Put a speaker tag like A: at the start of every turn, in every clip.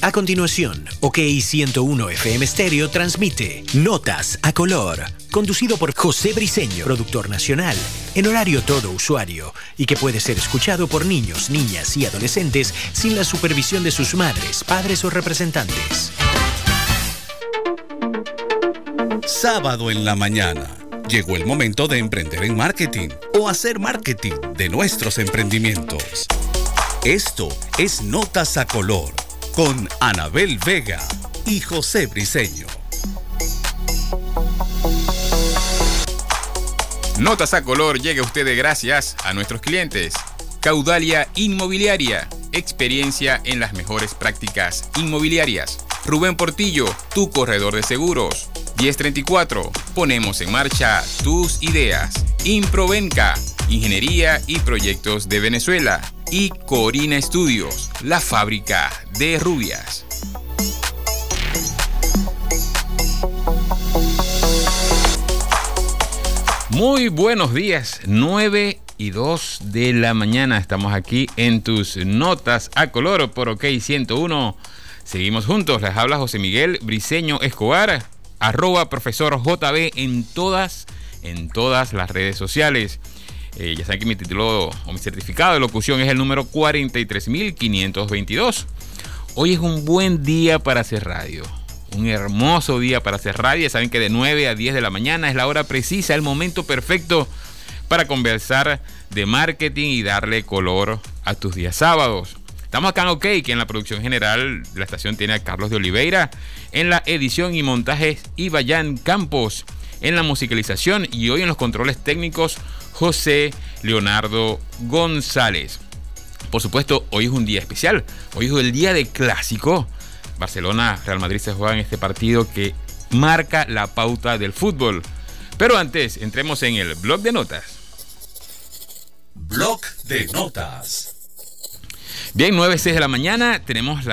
A: A continuación, OK 101 FM Stereo transmite Notas a color, conducido por José Briseño, productor nacional, en horario todo usuario, y que puede ser escuchado por niños, niñas y adolescentes sin la supervisión de sus madres, padres o representantes.
B: Sábado en la mañana. Llegó el momento de emprender en marketing o hacer marketing de nuestros emprendimientos. Esto es Notas a Color con Anabel Vega y José Briseño.
C: Notas a Color llega a ustedes gracias a nuestros clientes. Caudalia Inmobiliaria, experiencia en las mejores prácticas inmobiliarias. Rubén Portillo, tu corredor de seguros. 1034, ponemos en marcha tus ideas. Improvenca, ingeniería y proyectos de Venezuela y Corina Studios, la fábrica de rubias. Muy buenos días, 9 y 2 de la mañana. Estamos aquí en tus notas a color por OK 101. Seguimos juntos. Les habla José Miguel Briseño Escobar, arroba profesor JB en todas, en todas las redes sociales. Eh, ya saben que mi título o mi certificado de locución es el número 43522. Hoy es un buen día para hacer radio. Un hermoso día para hacer radio. saben que de 9 a 10 de la mañana es la hora precisa, el momento perfecto para conversar de marketing y darle color a tus días sábados. Estamos acá en OK, que en la producción general de la estación tiene a Carlos de Oliveira, en la edición y montajes Ibayan Campos, en la musicalización y hoy en los controles técnicos José Leonardo González. Por supuesto, hoy es un día especial. Hoy es el día de clásico. Barcelona, Real Madrid se juega en este partido que marca la pauta del fútbol. Pero antes, entremos en el blog de notas.
B: Blog de notas.
C: Bien, 9.06 de la mañana, tenemos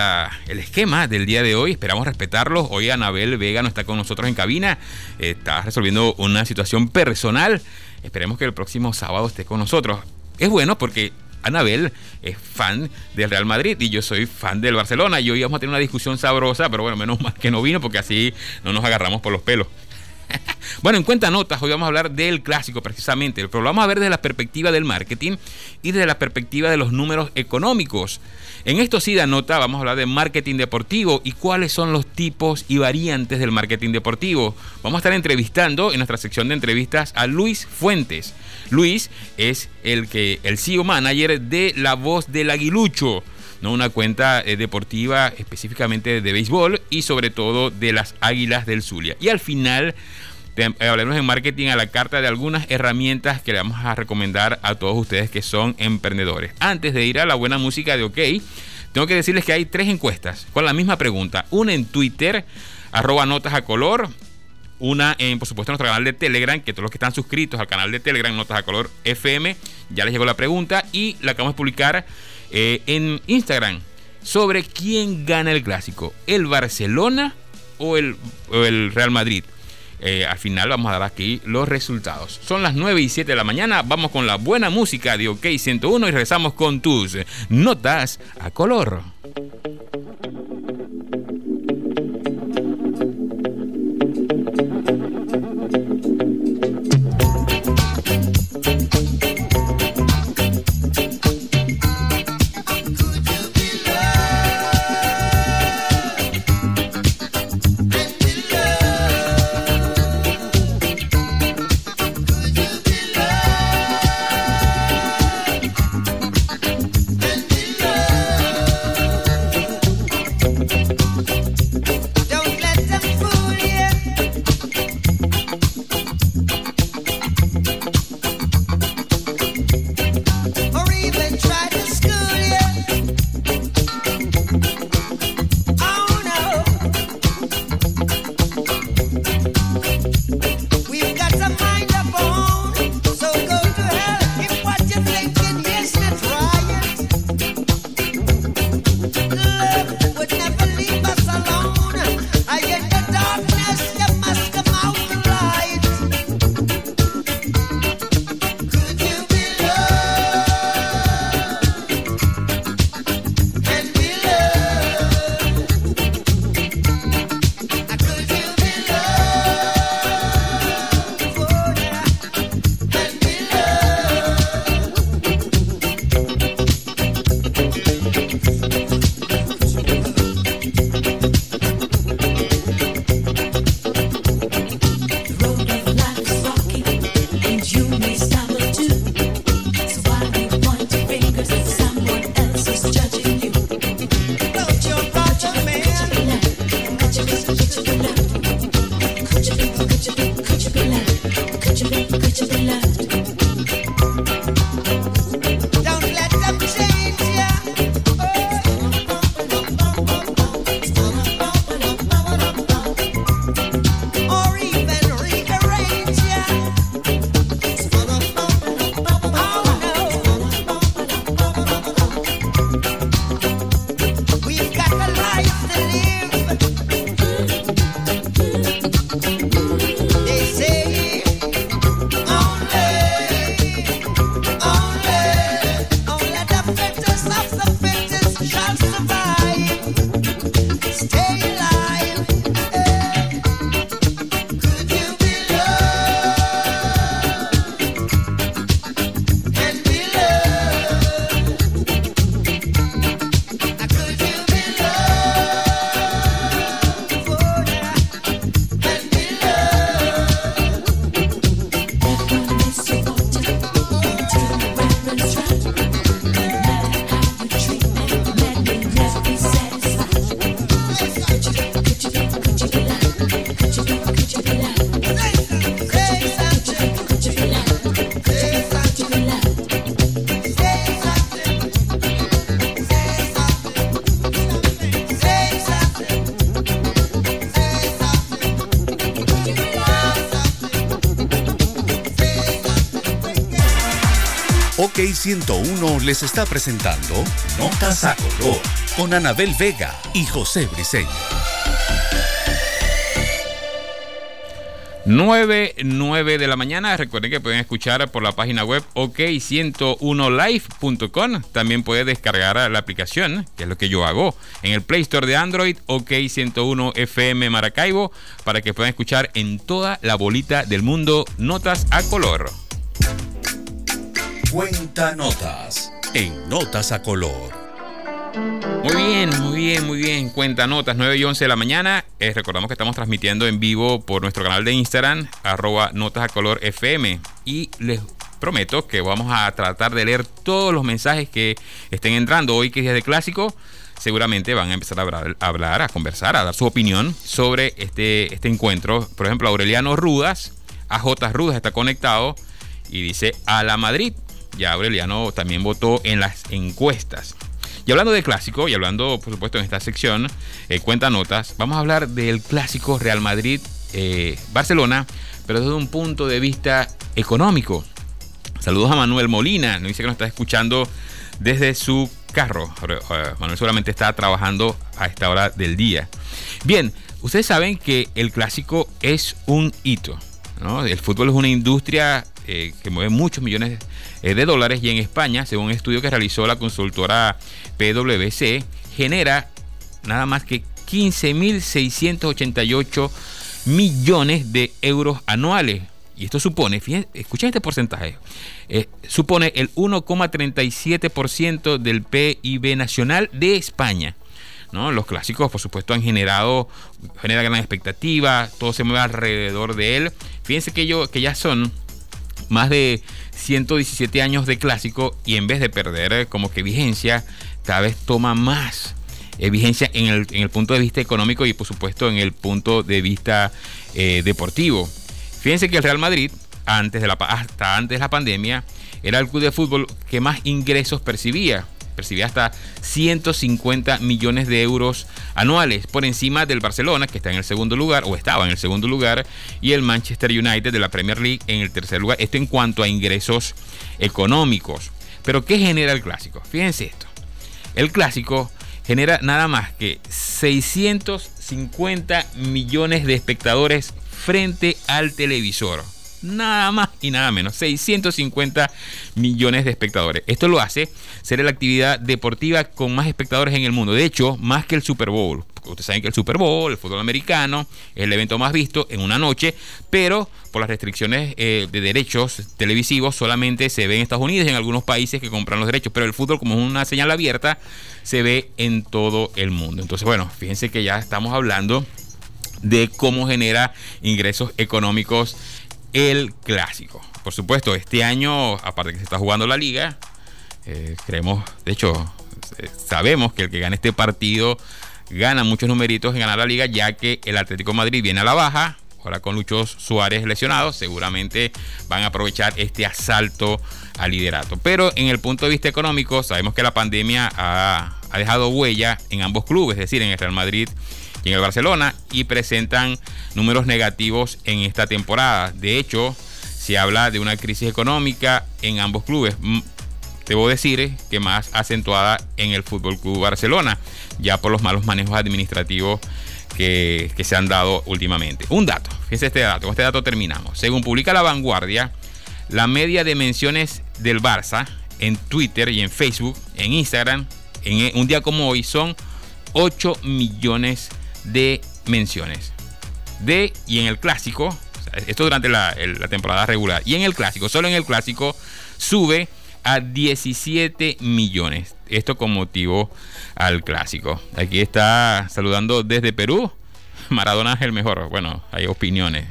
C: el esquema del día de hoy, esperamos respetarlo. Hoy Anabel Vega no está con nosotros en cabina, está resolviendo una situación personal Esperemos que el próximo sábado esté con nosotros. Es bueno porque Anabel es fan del Real Madrid y yo soy fan del Barcelona. Y hoy vamos a tener una discusión sabrosa, pero bueno, menos mal que no vino porque así no nos agarramos por los pelos. bueno, en cuenta notas, hoy vamos a hablar del clásico precisamente, pero lo vamos a ver desde la perspectiva del marketing y desde la perspectiva de los números económicos. En esto sí da nota, vamos a hablar de marketing deportivo y cuáles son los tipos y variantes del marketing deportivo. Vamos a estar entrevistando en nuestra sección de entrevistas a Luis Fuentes. Luis es el que el CEO manager de La Voz del Aguilucho. Una cuenta eh, deportiva específicamente de béisbol y sobre todo de las Águilas del Zulia. Y al final eh, hablaremos en marketing a la carta de algunas herramientas que le vamos a recomendar a todos ustedes que son emprendedores. Antes de ir a la buena música de OK, tengo que decirles que hay tres encuestas con la misma pregunta. Una en Twitter, arroba notas a color. Una en, por supuesto, nuestro canal de Telegram, que todos los que están suscritos al canal de Telegram, Notas a Color FM, ya les llegó la pregunta y la acabamos de publicar eh, en Instagram sobre quién gana el clásico, el Barcelona o el, el Real Madrid. Eh, al final vamos a dar aquí los resultados. Son las 9 y 7 de la mañana. Vamos con la buena música de OK 101 y regresamos con tus notas a color.
B: 101 les está presentando Notas a Color con Anabel Vega y José Briseño.
C: 9, 9 de la mañana. Recuerden que pueden escuchar por la página web ok101live.com. También pueden descargar la aplicación, que es lo que yo hago, en el Play Store de Android, OK101 FM Maracaibo, para que puedan escuchar en toda la bolita del mundo notas a color.
B: Cuenta notas en Notas a Color.
C: Muy bien, muy bien, muy bien. Cuenta notas, 9 y 11 de la mañana. Eh, recordamos que estamos transmitiendo en vivo por nuestro canal de Instagram, arroba notas a color FM. Y les prometo que vamos a tratar de leer todos los mensajes que estén entrando. Hoy que es día de clásico, seguramente van a empezar a hablar, a conversar, a dar su opinión sobre este, este encuentro. Por ejemplo, Aureliano Rudas, AJ Rudas está conectado y dice a la Madrid. Ya Aureliano también votó en las encuestas. Y hablando de clásico, y hablando, por supuesto, en esta sección, eh, cuenta notas, vamos a hablar del clásico Real Madrid-Barcelona, eh, pero desde un punto de vista económico. Saludos a Manuel Molina, nos dice que nos está escuchando desde su carro. Eh, Manuel seguramente está trabajando a esta hora del día. Bien, ustedes saben que el clásico es un hito. El fútbol es una industria que mueve muchos millones de dólares y en España, según un estudio que realizó la consultora PwC genera nada más que 15.688 millones de euros anuales. Y esto supone, fíjense, escuchen este porcentaje, eh, supone el 1,37% del PIB nacional de España. ¿no? Los clásicos, por supuesto, han generado, genera gran expectativa, todo se mueve alrededor de él. Fíjense que, yo, que ya son más de 117 años de clásico y en vez de perder eh, como que vigencia, cada vez toma más eh, vigencia en el, punto de vista económico y por supuesto en el punto de vista eh, deportivo. Fíjense que el Real Madrid, antes de la, hasta antes de la pandemia, era el club de fútbol que más ingresos percibía. Percibía hasta 150 millones de euros anuales, por encima del Barcelona, que está en el segundo lugar, o estaba en el segundo lugar, y el Manchester United de la Premier League en el tercer lugar. Esto en cuanto a ingresos económicos. Pero ¿qué genera el clásico? Fíjense esto. El clásico genera nada más que 650 millones de espectadores frente al televisor. Nada más y nada menos. 650 millones de espectadores. Esto lo hace ser la actividad deportiva con más espectadores en el mundo. De hecho, más que el Super Bowl ustedes saben que el Super Bowl, el fútbol americano, es el evento más visto en una noche, pero por las restricciones eh, de derechos televisivos solamente se ve en Estados Unidos y en algunos países que compran los derechos, pero el fútbol como es una señal abierta, se ve en todo el mundo. Entonces, bueno, fíjense que ya estamos hablando de cómo genera ingresos económicos el clásico. Por supuesto, este año, aparte que se está jugando la liga, eh, creemos, de hecho, eh, sabemos que el que gane este partido gana muchos numeritos en ganar la liga, ya que el Atlético Madrid viene a la baja. Ahora con Luchos Suárez lesionado, seguramente van a aprovechar este asalto al liderato. Pero en el punto de vista económico, sabemos que la pandemia ha, ha dejado huella en ambos clubes, es decir, en el Real Madrid y en el Barcelona, y presentan números negativos en esta temporada. De hecho, se habla de una crisis económica en ambos clubes debo decir que más acentuada en el Fútbol Club Barcelona, ya por los malos manejos administrativos que, se han dado últimamente. Un dato, fíjense este dato, con este dato terminamos. Según publica La Vanguardia, la media de menciones del Barça en Twitter y en Facebook, en Instagram, en un día como hoy son 8 millones de menciones. De y en el clásico, esto durante la, temporada regular, y en el clásico, solo en el clásico, sube a 17 millones. Esto con motivo al clásico. Aquí está saludando desde Perú. Maradona es el mejor. Bueno, hay opiniones.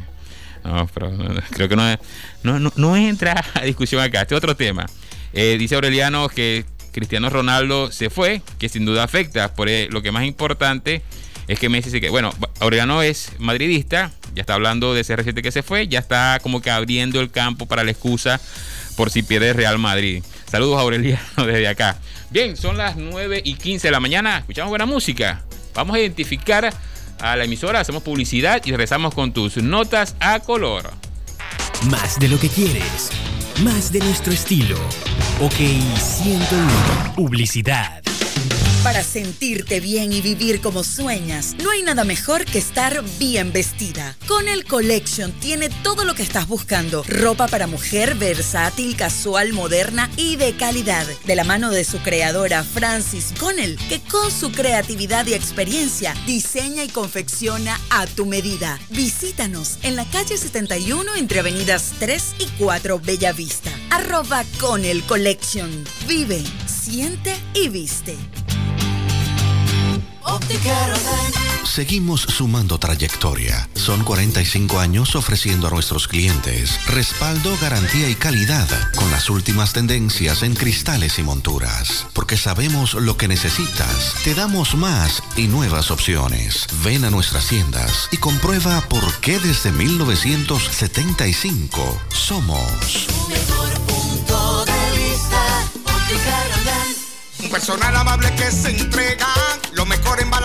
C: No, pero creo que no, no, no, entra a discusión acá. Este otro tema. Eh, dice Aureliano que Cristiano Ronaldo se fue, que sin duda afecta. Por lo que más importante es que Messi se que Bueno, Aureliano es madridista, ya está hablando de ese reciente que se fue, ya está como que abriendo el campo para la excusa por si pierde Real Madrid. Saludos Aureliano desde acá. Bien, son las 9 y 15 de la mañana. Escuchamos buena música. Vamos a identificar a la emisora, hacemos publicidad y regresamos con tus notas a color.
A: Más de lo que quieres. más de nuestro estilo. OK 101. Publicidad.
D: Para sentirte bien y vivir como sueñas, no hay nada mejor que estar bien vestida. Con el Collection tiene todo lo que estás buscando. Ropa para mujer versátil, casual, moderna y de calidad. De la mano de su creadora Francis Connell, que con su creatividad y experiencia diseña y confecciona a tu medida. Visítanos en la calle 71 entre avenidas 3 y 4 Bellavista. Arroba con el Collection. Vive, siente y viste.
E: Seguimos sumando trayectoria. Son 45 años ofreciendo a nuestros clientes respaldo, garantía y calidad con las últimas tendencias en cristales y monturas. Porque sabemos lo que necesitas. Te damos más y nuevas opciones. Ven a nuestras tiendas y comprueba por qué desde 1975 somos. de vista,
F: personal amable que se entrega.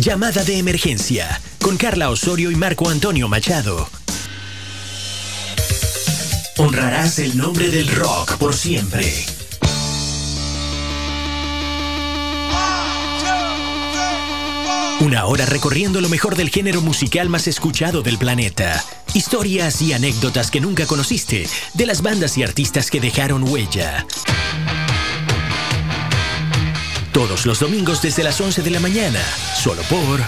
A: Llamada de emergencia con Carla Osorio y Marco Antonio Machado. Honrarás el nombre del rock por siempre. Una hora recorriendo lo mejor del género musical más escuchado del planeta. Historias y anécdotas que nunca conociste de las bandas y artistas que dejaron huella. Todos los domingos desde las 11 de la mañana, solo por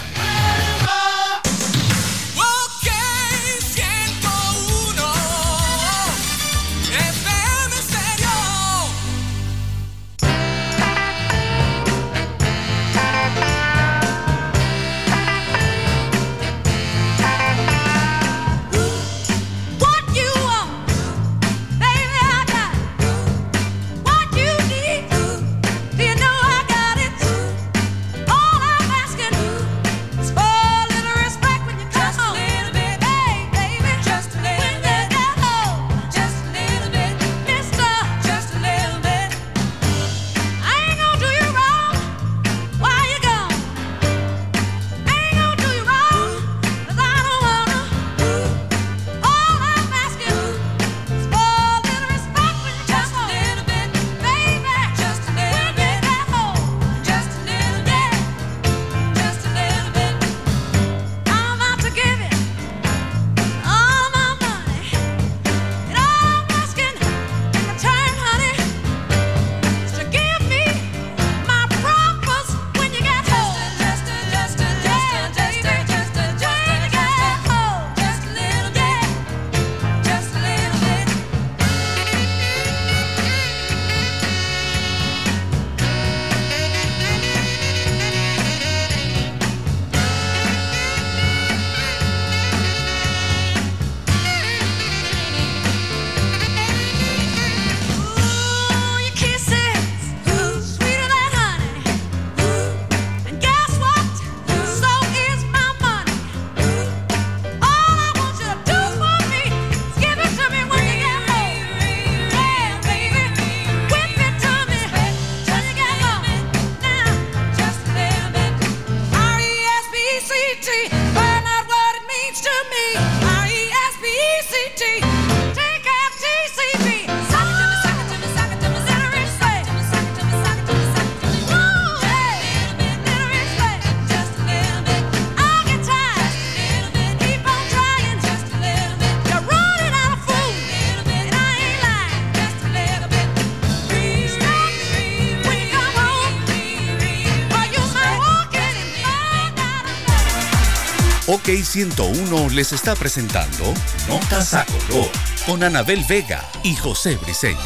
B: OK 101 les está presentando Notas a Color con Anabel Vega y José Briseño.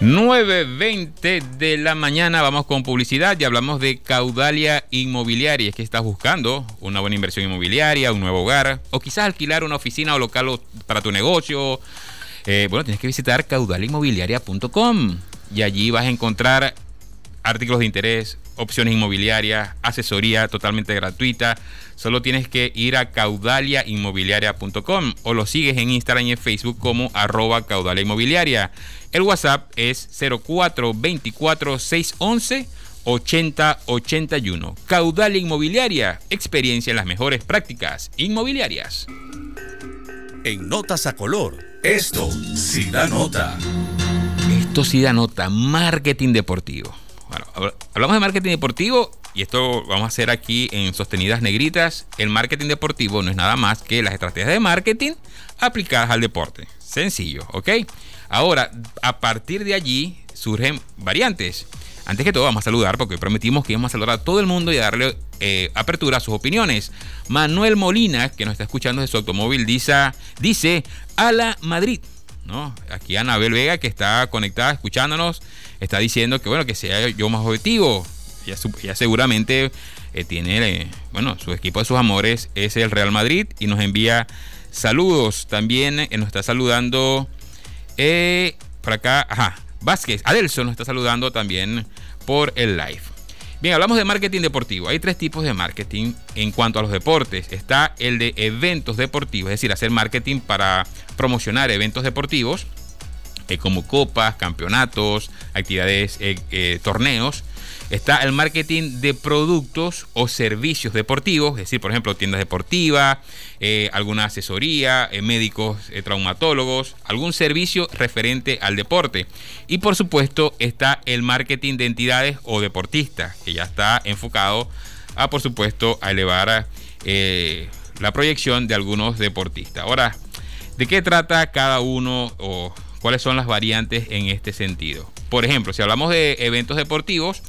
C: 9.20 de la mañana vamos con publicidad y hablamos de Caudalia Inmobiliaria. Es que estás buscando una buena inversión inmobiliaria, un nuevo hogar o quizás alquilar una oficina o local para tu negocio. Eh, bueno, tienes que visitar caudaliainmobiliaria.com y allí vas a encontrar artículos de interés, opciones inmobiliarias, asesoría totalmente gratuita. Solo tienes que ir a caudaliainmobiliaria.com o lo sigues en Instagram y en Facebook como arroba caudaliainmobiliaria. El WhatsApp es 0424 611 8081. Caudal Inmobiliaria, experiencia en las mejores prácticas inmobiliarias.
B: En Notas a Color, esto sí da nota.
C: Esto sí da nota, marketing deportivo. Hablamos de marketing deportivo y esto vamos a hacer aquí en Sostenidas Negritas. El marketing deportivo no es nada más que las estrategias de marketing aplicadas al deporte. Sencillo, ¿ok? Ahora, a partir de allí surgen variantes. Antes que todo, vamos a saludar porque prometimos que íbamos a saludar a todo el mundo y darle eh, apertura a sus opiniones. Manuel Molina, que nos está escuchando de su automóvil, dice, dice a la Madrid. ¿no? Aquí Anabel Vega, que está conectada escuchándonos, está diciendo que bueno, que sea yo más objetivo. Ya, seguramente eh, tiene, eh, bueno, su equipo de sus amores es el Real Madrid y nos envía saludos. También nos está saludando eh, por acá, ajá, Vázquez, Adelson nos está saludando también por el live. Bien, hablamos de marketing deportivo. Hay tres tipos de marketing en cuanto a los deportes. Está el de eventos deportivos, es decir, hacer marketing para promocionar eventos deportivos, eh, como copas, campeonatos, actividades, eh, torneos. Está el marketing de productos o servicios deportivos, es decir, por ejemplo, tiendas deportivas, eh, alguna asesoría, eh, médicos, eh, traumatólogos, algún servicio referente al deporte. Y por supuesto está el marketing de entidades o deportistas, que ya está enfocado a, por supuesto, a elevar la proyección de algunos deportistas. Ahora, ¿de qué trata cada uno o cuáles son las variantes en este sentido? Por ejemplo, si hablamos de eventos deportivos,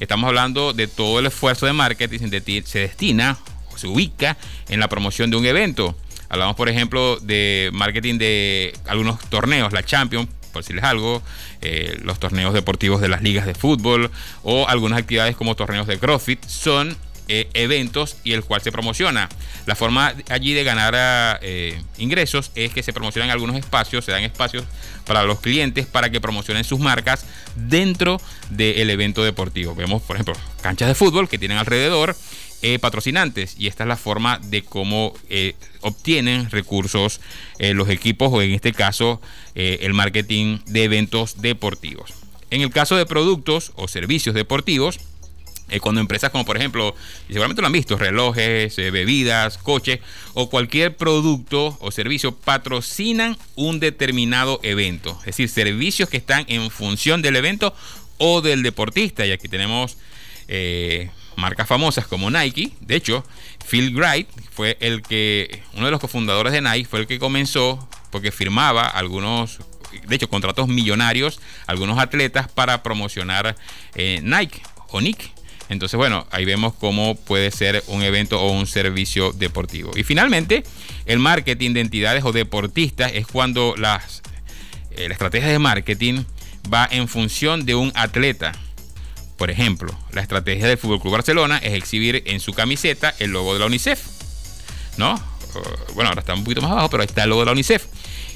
C: Estamos hablando de todo el esfuerzo de marketing se destina o se ubica en la promoción de un evento. Hablamos, por ejemplo, de marketing de algunos torneos, la Champions, por decirles algo, eh, los torneos deportivos de las ligas de fútbol o algunas actividades como torneos de CrossFit son eh, eventos y el cual se promociona. La forma allí de ganar eh, ingresos es que se promocionan algunos espacios, se dan espacios para los clientes para que promocionen sus marcas dentro del evento deportivo. Vemos, por ejemplo, canchas de fútbol que tienen alrededor eh, patrocinantes y esta es la forma de cómo obtienen recursos los equipos o en este caso el marketing de eventos deportivos. En el caso de productos o servicios deportivos, eh, cuando empresas como por ejemplo, y seguramente lo han visto, relojes, eh, bebidas, coches o cualquier producto o servicio patrocinan un determinado evento. Es decir, servicios que están en función del evento o del deportista. Y aquí tenemos eh, marcas famosas como Nike. De hecho, Phil Wright fue el que, uno de los cofundadores de Nike, fue el que comenzó porque firmaba algunos de hecho, contratos millonarios, algunos atletas para promocionar Nike o Nike. Entonces, bueno, ahí vemos cómo puede ser un evento o un servicio deportivo. Y finalmente, el marketing de entidades o deportistas es cuando las, eh, la estrategia de marketing va en función de un atleta. Por ejemplo, la estrategia del Fútbol Club Barcelona es exhibir en su camiseta el logo de la UNICEF. ¿No? Uh, bueno, ahora está un poquito más abajo, pero ahí está el logo de la UNICEF.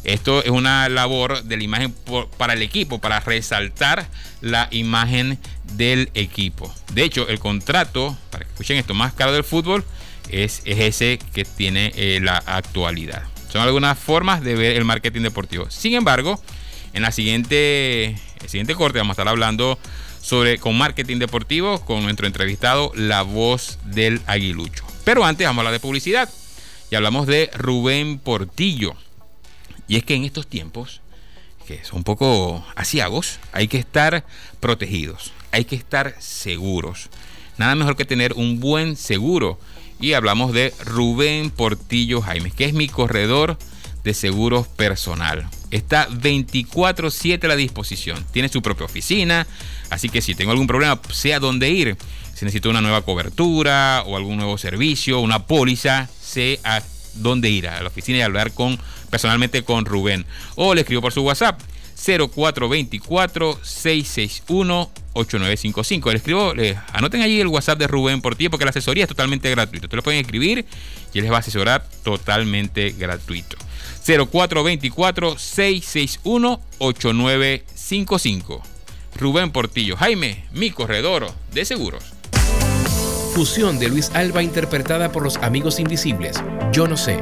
C: Esto es una labor de la imagen para el equipo, para resaltar la imagen del equipo. De hecho, el contrato, para que escuchen esto, más caro del fútbol es, ese que tiene eh, la actualidad. Son algunas formas de ver el marketing deportivo. Sin embargo, en la siguiente, el siguiente corte vamos a estar hablando sobre con marketing deportivo con nuestro entrevistado, la voz del aguilucho. Pero antes vamos a hablar de publicidad y hablamos de Rubén Portillo. Y es que en estos tiempos, que son un poco asiagos, hay que estar protegidos, hay que estar seguros. Nada mejor que tener un buen seguro. Y hablamos de Rubén Portillo Jaime, que es mi corredor de seguros personal. Está 24/7 a la disposición. Tiene su propia oficina, así que si tengo algún problema, sé a dónde ir. Si necesito una nueva cobertura o algún nuevo servicio, una póliza, sé a dónde ir a la oficina y hablar con personalmente con Rubén. O le escribo por su WhatsApp 0424-661-8955. Le escribo, anoten allí el WhatsApp de Rubén por ti porque la asesoría es totalmente gratuita. Ustedes lo pueden escribir y él les va a asesorar totalmente gratuito. 0424-661-8955. Rubén Portillo. Jaime, mi corredor de seguros.
G: Fusión de Luis Alba interpretada por los amigos invisibles. Yo no sé.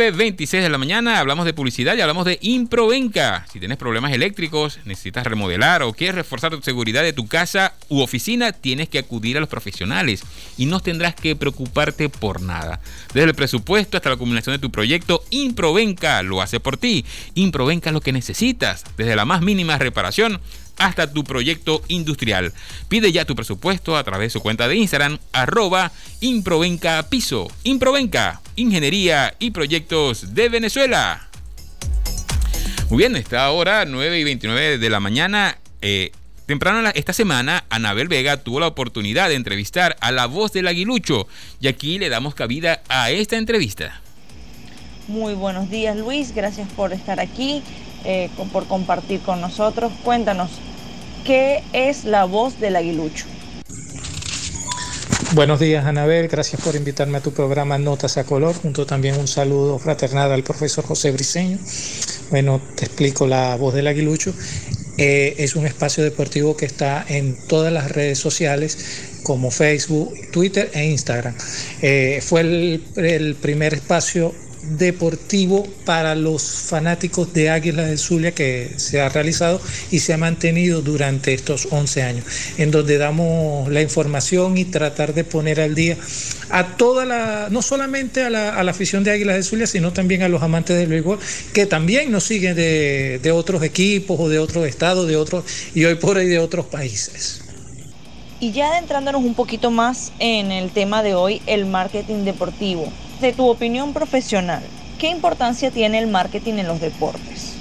C: 9.26 de la mañana hablamos de publicidad y hablamos de Improvenca. Si tienes problemas eléctricos, necesitas remodelar o quieres reforzar tu seguridad de tu casa u oficina, tienes que acudir a los profesionales y no tendrás que preocuparte por nada. Desde el presupuesto hasta la culminación de tu proyecto, Improvenca lo hace por ti. Improvenca es lo que necesitas, desde la más mínima reparación hasta tu proyecto industrial. Pide ya tu presupuesto a través de su cuenta de Instagram, arroba Improvenca Piso. Improvenca, Ingeniería y Proyectos de Venezuela. Muy bien, está ahora 9 y 29 de la mañana. Eh, temprano esta semana, Anabel Vega tuvo la oportunidad de entrevistar a la voz del aguilucho y aquí le damos cabida a esta entrevista.
H: Muy buenos días Luis, gracias por estar aquí, eh, por compartir con nosotros. Cuéntanos, ¿Qué es la voz del aguilucho?
I: Buenos días, Anabel. Gracias por invitarme a tu programa Notas a Color. Junto también un saludo fraternal al profesor José Briceño. Bueno, te explico la voz del aguilucho. Eh, es un espacio deportivo que está en todas las redes sociales como Facebook, Twitter e Instagram. Eh, fue el, el primer espacio deportivo para los fanáticos de Águila del Zulia que se ha realizado y se ha mantenido durante estos 11 años, en donde damos la información y tratar de poner al día a toda la, no solamente a la, afición de Águilas del Zulia, sino también a los amantes del béisbol, que también nos siguen de, de otros equipos o de otros estados, de otros, y hoy por ahí de otros países.
H: Y ya adentrándonos un poquito más en el tema de hoy, el marketing deportivo de tu opinión profesional, ¿qué importancia tiene el marketing en los deportes?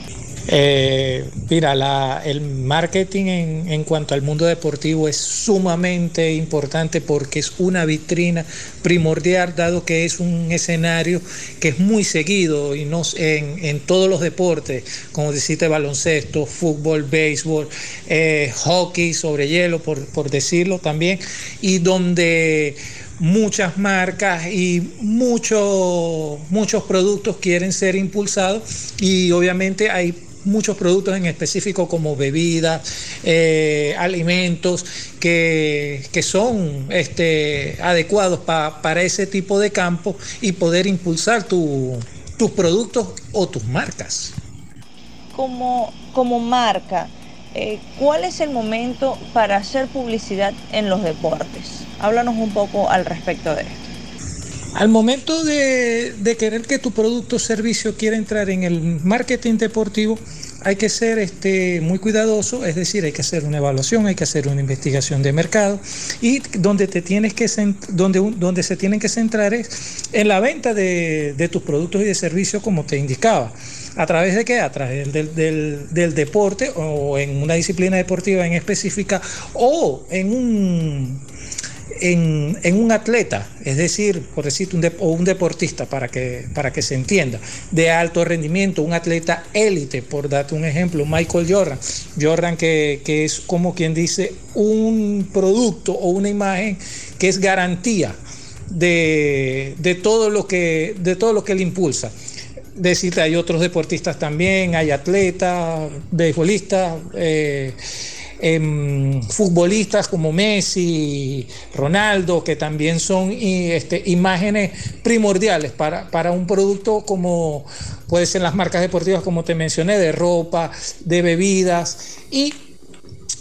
I: Eh, mira, el marketing en, cuanto al mundo deportivo es sumamente importante porque es una vitrina primordial, dado que es un escenario que es muy seguido y no, en, todos los deportes, como deciste, baloncesto, fútbol, béisbol, eh, hockey sobre hielo, por decirlo también, y donde muchas marcas y muchos muchos productos quieren ser impulsados y obviamente hay muchos productos en específico como bebidas, eh, alimentos que, son este, adecuados para ese tipo de campo y poder impulsar tus productos o tus marcas.
H: Como, como marca, eh, ¿cuál es el momento para hacer publicidad en los deportes? Háblanos un poco al respecto de esto.
I: Al momento de, querer que tu producto o servicio quiera entrar en el marketing deportivo, hay que ser este, muy cuidadoso, es decir, hay que hacer una evaluación, hay que hacer una investigación de mercado y donde, te tienes que donde, donde se tienen que centrar es en la venta de, de tus productos y de servicios como te indicaba. ¿A través de qué? A través del, deporte o en una disciplina deportiva en específica o en un, en, un atleta, es decir, por decir, un o un deportista, para que, para que se entienda, de alto rendimiento, un atleta élite, por darte un ejemplo, Michael Jordan. Jordan que, es como quien dice un producto o una imagen que es garantía de, de, todo, lo que, de todo lo que él impulsa decirte, hay otros deportistas también, hay atletas, beisbolistas, eh, em, futbolistas como Messi, Ronaldo, que también son este, imágenes primordiales para, para un producto como puede ser las marcas deportivas, como te mencioné, de ropa, de bebidas. Y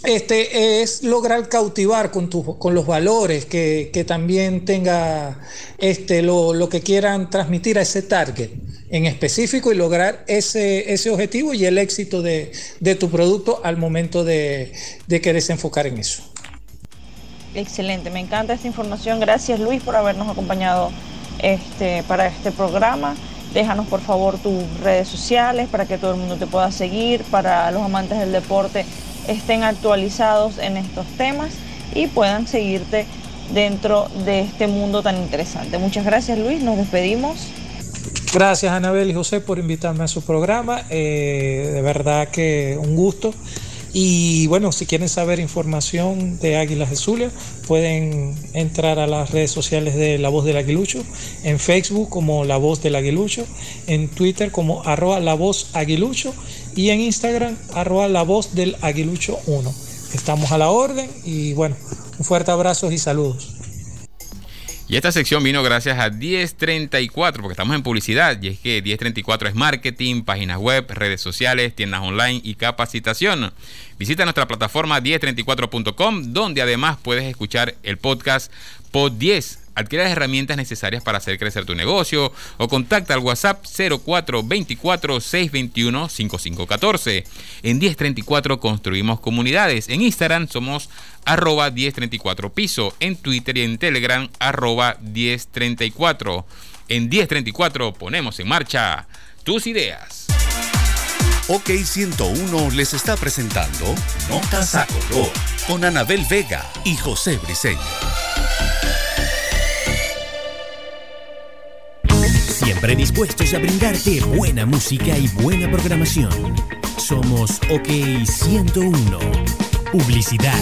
I: este, es lograr cautivar con, con los valores que, también tenga este, lo, lo, que quieran transmitir a ese target en específico y lograr ese, ese objetivo y el éxito de, tu producto al momento de, de querer enfocar en eso.
H: Excelente, me encanta esta información. Gracias Luis por habernos acompañado este, para este programa. Déjanos por favor tus redes sociales para que todo el mundo te pueda seguir, para los amantes del deporte estén actualizados en estos temas y puedan seguirte dentro de este mundo tan interesante. Muchas gracias Luis, nos despedimos.
I: Gracias Anabel y José por invitarme a su programa, eh, de verdad que un gusto. Y bueno, si quieren saber información de Águilas Zulia, pueden entrar a las redes sociales de La Voz del Aguilucho, en Facebook como La Voz del Aguilucho, en Twitter como arroba La Voz Aguilucho y en Instagram arroba La Voz del Aguilucho 1. Estamos a la orden y bueno, un fuerte abrazo y saludos.
C: Y esta sección vino gracias a 1034, porque estamos en publicidad, y es que 1034 es marketing, páginas web, redes sociales, tiendas online y capacitación. Visita nuestra plataforma 1034.com, donde además puedes escuchar el podcast Pod 10 Adquiere las herramientas necesarias para hacer crecer tu negocio o contacta al WhatsApp 0424 621 5514. En 1034 construimos comunidades. En Instagram somos arroba 1034 piso. En Twitter y en Telegram arroba 1034. En 1034 ponemos en marcha tus ideas.
B: OK 101 les está presentando Notas a Color con Anabel Vega y José Briceño.
A: Siempre dispuestos a brindarte buena música y buena programación. Somos OK 101. Publicidad.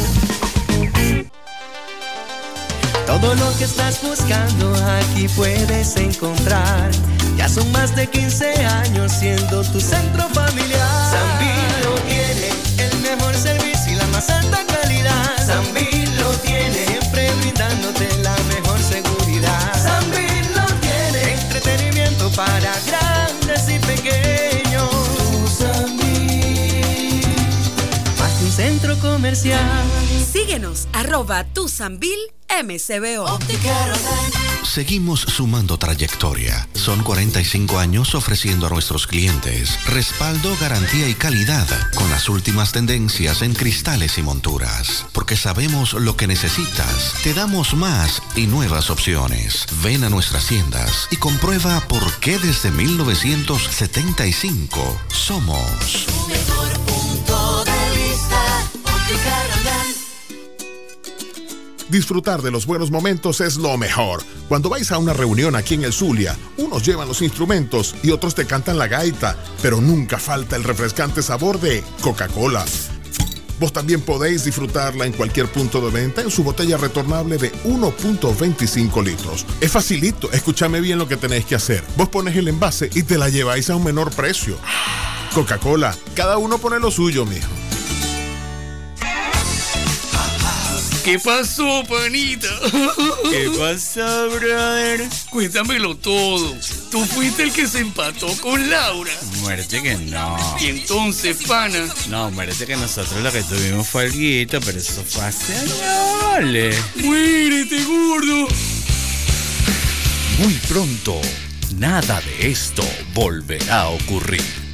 J: Todo lo que estás buscando aquí puedes encontrar. Ya son más de 15 años siendo tu centro familiar. San lo tiene el mejor servicio y la más alta calidad. San lo para grandes y pequeños. Más un centro comercial.
D: Síguenos, arroba Tusambil MCBO.
E: Seguimos sumando trayectoria. Son 45 años ofreciendo a nuestros clientes respaldo, garantía y calidad con las últimas tendencias en cristales y monturas. Porque sabemos lo que necesitas. Te damos más y nuevas opciones. Ven a nuestras tiendas y comprueba por qué desde 1975 somos.
K: Disfrutar de los buenos momentos es lo mejor. Cuando vais a una reunión aquí en el Zulia, unos llevan los instrumentos y otros te cantan la gaita, pero nunca falta el refrescante sabor de Coca-Cola. Vos también podéis disfrutarla en cualquier punto de venta en su botella retornable de 1.25 litros. Es facilito, escúchame bien lo que tenéis que hacer. Vos pones el envase y te la lleváis a un menor precio. Coca-Cola, cada uno pone lo suyo, mijo.
L: ¿Qué pasó, panita?
M: ¿Qué pasó, brother?
L: Cuéntamelo todo. Tú fuiste el que se empató con Laura.
M: Muerte que no.
L: Y entonces, pana.
M: No, muerte que nosotros lo que tuvimos fue algo, pero eso fue hace años.
L: Muérete, gordo.
B: Muy pronto, nada de esto volverá a ocurrir.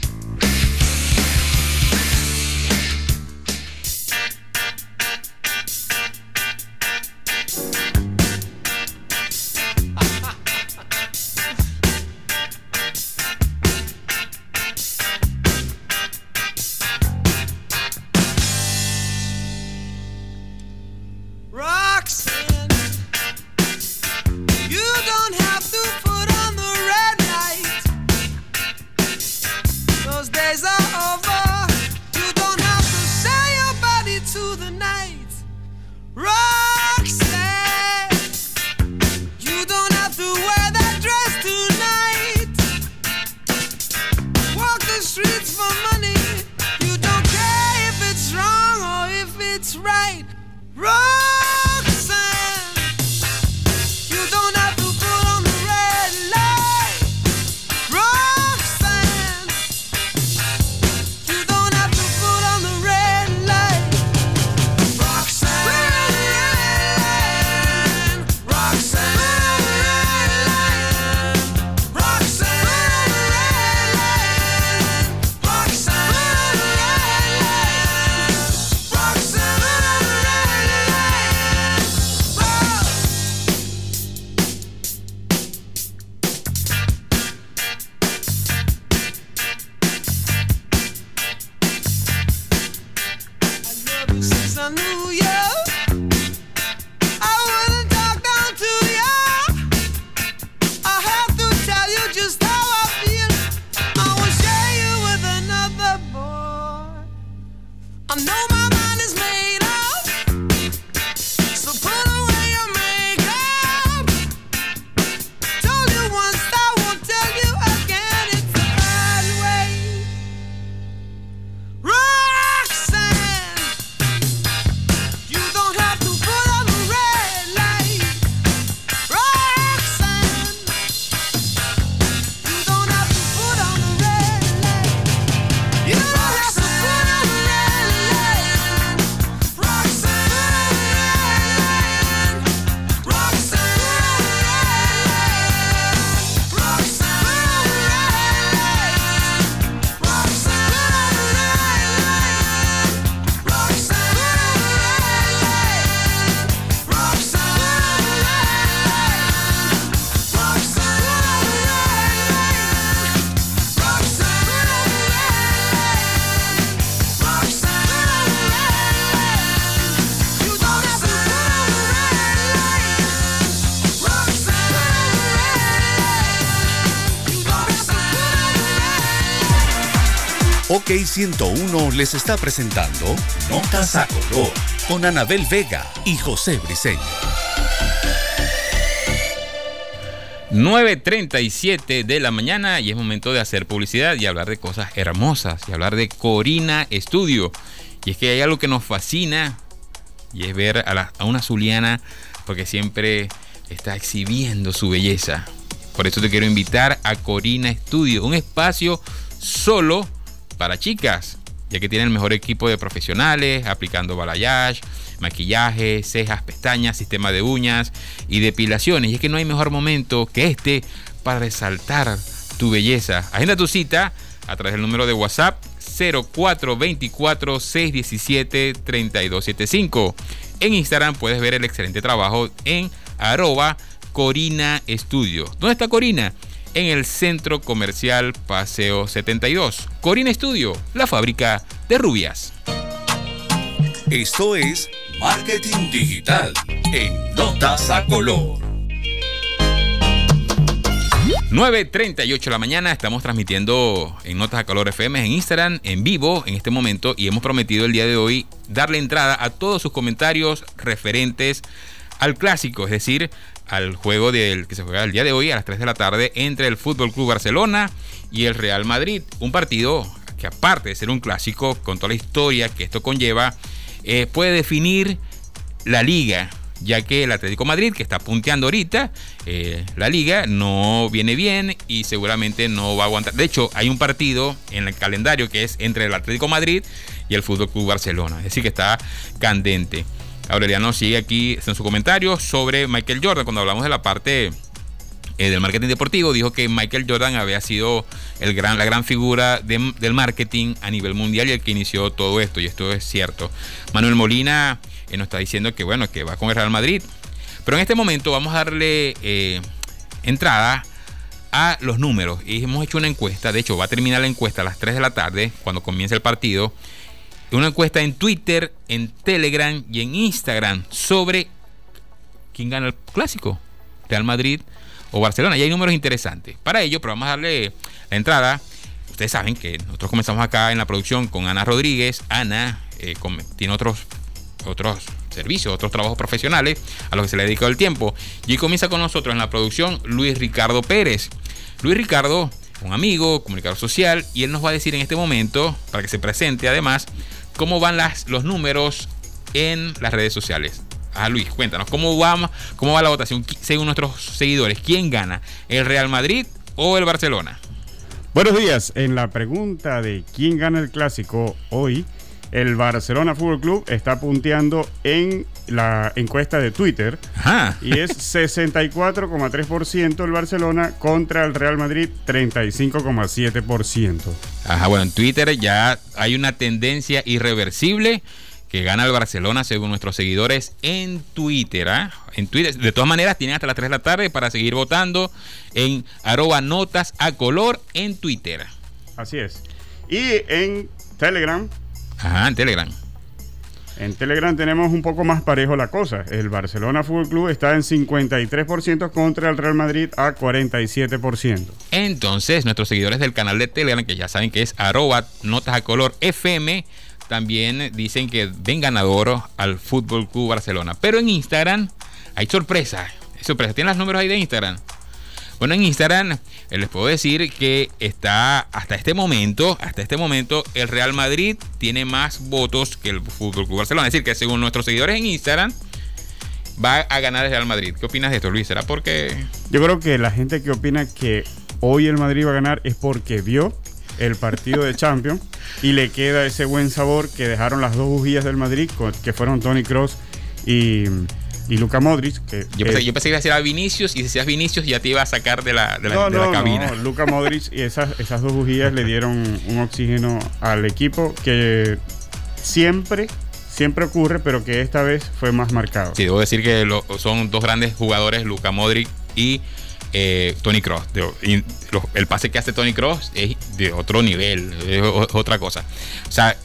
B: OK 101 les está presentando Notas a Color con Anabel Vega y José Briceño.
C: 9.37 de la mañana y es momento de hacer publicidad y hablar de cosas hermosas y hablar de Corina Estudio. Y es que hay algo que nos fascina y es ver a, a una zuliana porque siempre está exhibiendo su belleza. Por eso te quiero invitar a Corina Estudio, un espacio solo para chicas, ya que tienen el mejor equipo de profesionales, aplicando balayage, maquillaje, cejas, pestañas, sistema de uñas y depilaciones. Y es que no hay mejor momento que este para resaltar tu belleza. Agenda tu cita a través del número de WhatsApp 0424 617 3275. En Instagram puedes ver el excelente trabajo en arroba Corina Estudio. ¿Dónde está Corina? En el Centro Comercial Paseo 72. Corina Estudio, la fábrica de rubias.
B: Esto es Marketing Digital en Notas a Color.
C: 9.38 de la mañana, estamos transmitiendo en Notas a Color FM en Instagram en vivo en este momento y hemos prometido el día de hoy darle entrada a todos sus comentarios referentes al clásico, es decir, al juego del que se juega el día de hoy a las 3 de la tarde entre el Fútbol Club Barcelona y el Real Madrid. Un partido que aparte de ser un clásico con toda la historia que esto conlleva, eh, puede definir la liga ya que el Atlético Madrid, que está punteando ahorita, eh, la liga no viene bien y seguramente no va a aguantar. De hecho, hay un partido en el calendario que es entre el Atlético Madrid y el Fútbol Club Barcelona, es decir, que está candente. Aureliano sigue aquí en su comentario sobre Michael Jordan, cuando hablamos de la parte eh, del marketing deportivo, dijo que Michael Jordan había sido el gran, la gran figura del marketing a nivel mundial y el que inició todo esto, y esto es cierto. Manuel Molina nos está diciendo que bueno, que va con el Real Madrid. Pero en este momento vamos a darle eh, entrada a los números. Y hemos hecho una encuesta, de hecho va a terminar la encuesta a las 3 de la tarde, cuando comience el partido. Una encuesta en Twitter, en Telegram y en Instagram sobre quién gana el clásico, Real Madrid o Barcelona. Y hay números interesantes. Para ello, pero vamos a darle la entrada. Ustedes saben que nosotros comenzamos acá en la producción con Ana Rodríguez. Ana eh, tiene otros otros servicios, otros trabajos profesionales a los que se le ha dedicado el tiempo. Y comienza con nosotros en la producción Luis Ricardo Pérez. Luis Ricardo, un amigo, comunicador social, y él nos va a decir en este momento, para que se presente además, cómo van los números en las redes sociales. Ah, Luis, cuéntanos, ¿cómo va, ¿cómo va la votación según nuestros seguidores? ¿Quién gana? ¿El Real Madrid o el Barcelona?
N: Buenos días. En la pregunta de quién gana el clásico hoy, el Barcelona Fútbol Club está punteando en la encuesta de Twitter y es 64,3% el Barcelona contra el Real Madrid 35,7%.
C: Ajá, bueno, en Twitter ya hay una tendencia irreversible que gana el Barcelona según nuestros seguidores en Twitter. ¿ah? En Twitter. De todas maneras, tienen hasta las 3 de la tarde para seguir votando en arroba notas a color en Twitter.
N: Así es. Y en Telegram
C: Ajá, en Telegram.
N: En Telegram tenemos un poco más parejo la cosa. El Barcelona Fútbol Club está en 53% contra el Real Madrid a 47%.
C: Entonces, nuestros seguidores del canal de Telegram, que ya saben que es arroba notas a color FM, también dicen que ven ganador al Fútbol Club Barcelona. Pero en Instagram hay sorpresa. Hay sorpresa. ¿Tienen los números ahí de Instagram? Bueno, en Instagram eh, les puedo decir que está hasta este momento, hasta este momento, el Real Madrid tiene más votos que el Fútbol Club Barcelona. Es decir, que según nuestros seguidores en Instagram, va a ganar el Real Madrid. ¿Qué opinas de esto, Luis? ¿Será porque.?
N: Yo creo que la gente que opina que hoy el Madrid va a ganar es porque vio el partido de Champions y le queda ese buen sabor que dejaron las dos bujías del Madrid, que fueron Tony Cross y y Luca Modric. Que,
C: yo, pensé, que iba a decir a Vinicius y si decías Vinicius ya te iba a sacar de la, de la,
N: no,
C: cabina.
N: No, Luca Modric y esas, esas dos bujías le dieron un oxígeno al equipo que siempre siempre ocurre, pero que esta vez fue más marcado.
C: Sí, debo decir que son dos grandes jugadores, Luca Modric y eh, Tony Cross. el pase que hace Tony Cross es de otro nivel, es otra cosa. O sea,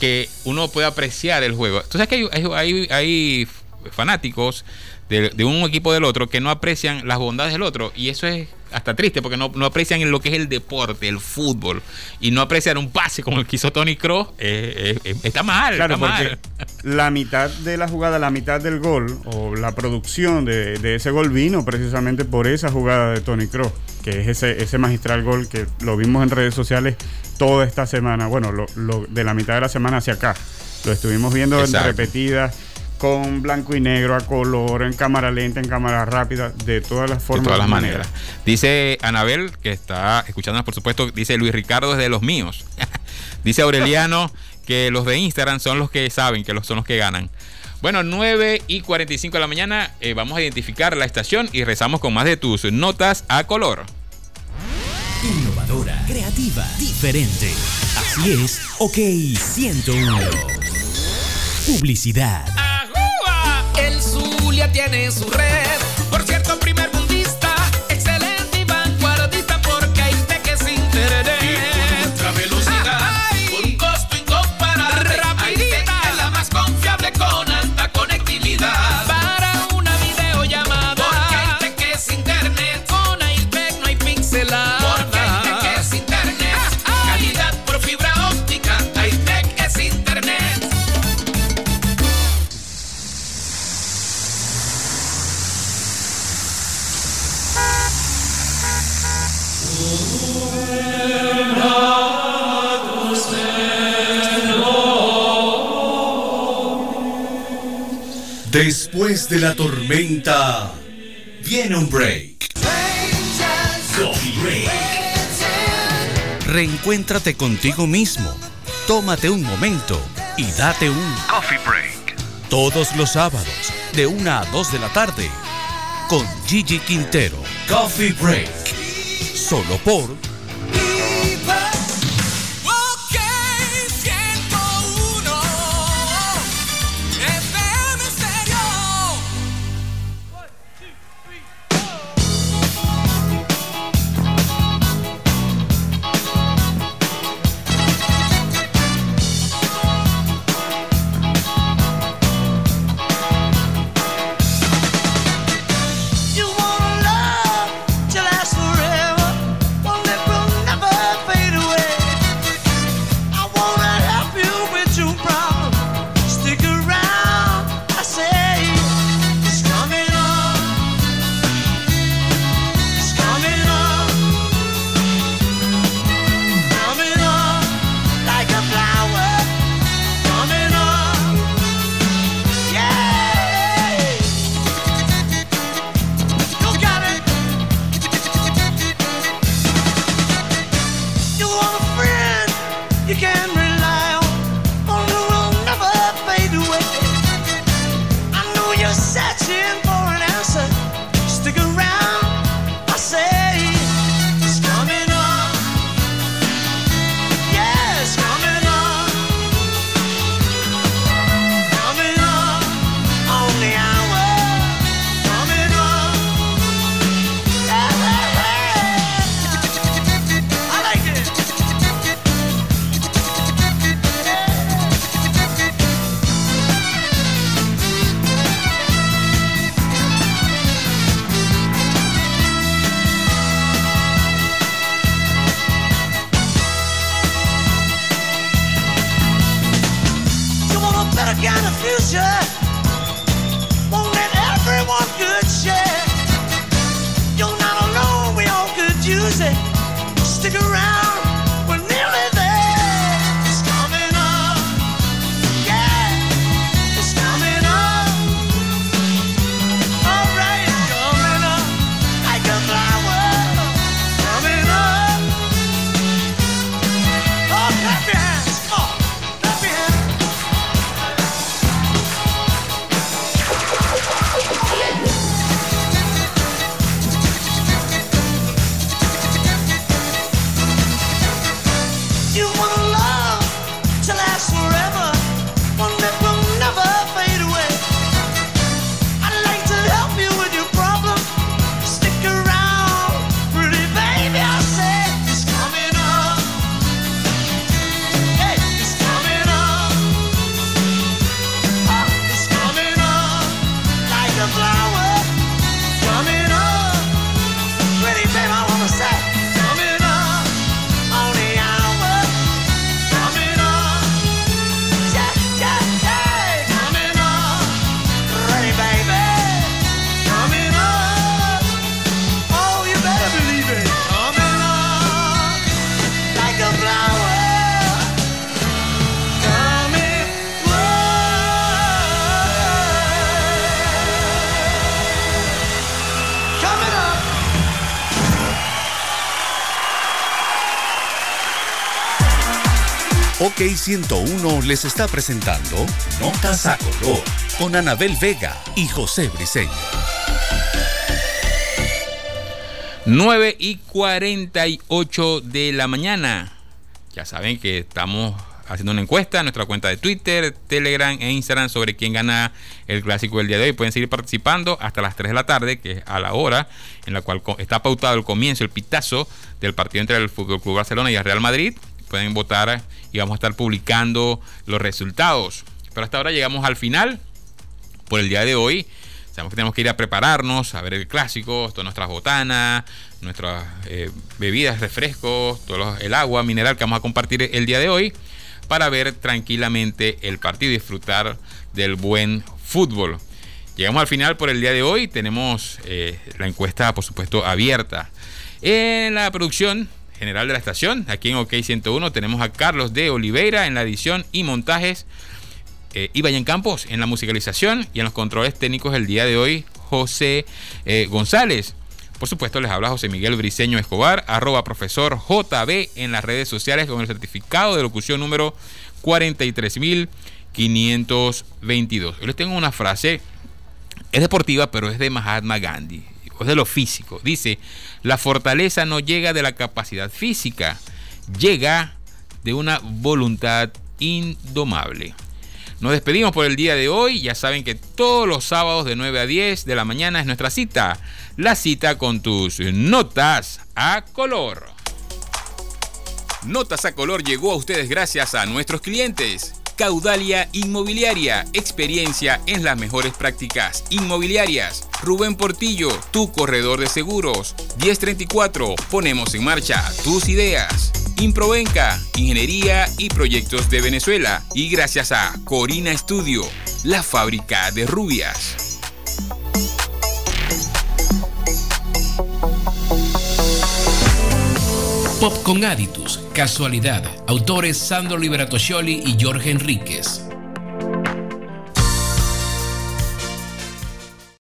C: que uno puede apreciar el juego. Entonces, que hay, hay, hay fanáticos de, un equipo del otro que no aprecian las bondades del otro. Y eso es hasta triste porque no, no aprecian lo que es el deporte, el fútbol. Y no aprecian un pase como el que hizo Tony Cross. Eh, eh, eh, está mal.
N: Claro, porque la mitad de la jugada, la mitad del gol o la producción de, ese gol vino precisamente por esa jugada de Tony Cross, que es ese, ese magistral gol que lo vimos en redes sociales toda esta semana. Bueno, lo, de la mitad de la semana hacia acá. Lo estuvimos viendo en repetidas con blanco y negro, a color, en cámara lenta, en cámara rápida, de todas las formas.
C: De todas las maneras. Dice Anabel, que está escuchándonos, por supuesto, dice Luis Ricardo es de los míos. dice Aureliano que los de Instagram son los que saben, que son los que ganan. Bueno, 9 y 45 de la mañana eh, vamos a identificar la estación y rezamos con más de tus notas a color.
O: Innovadora, creativa, diferente. Así es, OK 101. Publicidad.
P: Zulia tiene su red.
M: Después de la tormenta, viene un break. Coffee Break. Reencuéntrate contigo mismo. Tómate un momento y date un Coffee Break. Todos los sábados, de 1 a 2 de la tarde, con Gigi Quintero. Coffee Break. Solo por
P: OK 101
B: les está presentando Notas a Color con Anabel Vega y José Briseño.
C: 9 y 48 de la mañana. Ya saben que estamos haciendo una encuesta en nuestra cuenta de Twitter, Telegram e Instagram sobre quién gana el clásico del día de hoy. Pueden seguir participando hasta las 3 de la tarde, que es a la hora en la cual está pautado el comienzo, el pitazo del partido entre el Fútbol Club Barcelona y el Real Madrid. Pueden votar y vamos a estar publicando los resultados. Pero hasta ahora llegamos al final por el día de hoy. Sabemos que tenemos que ir a prepararnos, a ver el clásico, todas nuestras botanas, nuestras eh, bebidas, refrescos, todo el agua mineral que vamos a compartir el día de hoy para ver tranquilamente el partido y disfrutar del buen fútbol. Llegamos al final por el día de hoy. Tenemos eh, la encuesta, por supuesto, abierta. En la producción general de la estación, aquí en OK 101, tenemos a Carlos de Oliveira en la edición y montajes eh, en Campos en la musicalización y en los controles técnicos el día de hoy, José eh, González. Por supuesto, les habla José Miguel Briceño Escobar, arroba profesor JB en las redes sociales con el certificado de locución número 43522. Yo les tengo una frase, es deportiva, pero es de Mahatma Gandhi, de lo físico. Dice, la fortaleza no llega de la capacidad física, llega de una voluntad indomable. Nos despedimos por el día de hoy. Ya saben que todos los sábados de 9 a 10 de la mañana es nuestra cita. La cita con tus notas a color. Notas a color llegó a ustedes gracias a nuestros clientes. Caudalia Inmobiliaria, experiencia en las mejores prácticas inmobiliarias. Rubén Portillo, tu corredor de seguros. 1034, ponemos en marcha tus ideas. Improvenca, Ingeniería y Proyectos de Venezuela. Y gracias a Corina Estudio, la fábrica de rubias.
G: Pop con Aditus, Casualidad, autores Sandro Liberato y Jorge Enríquez.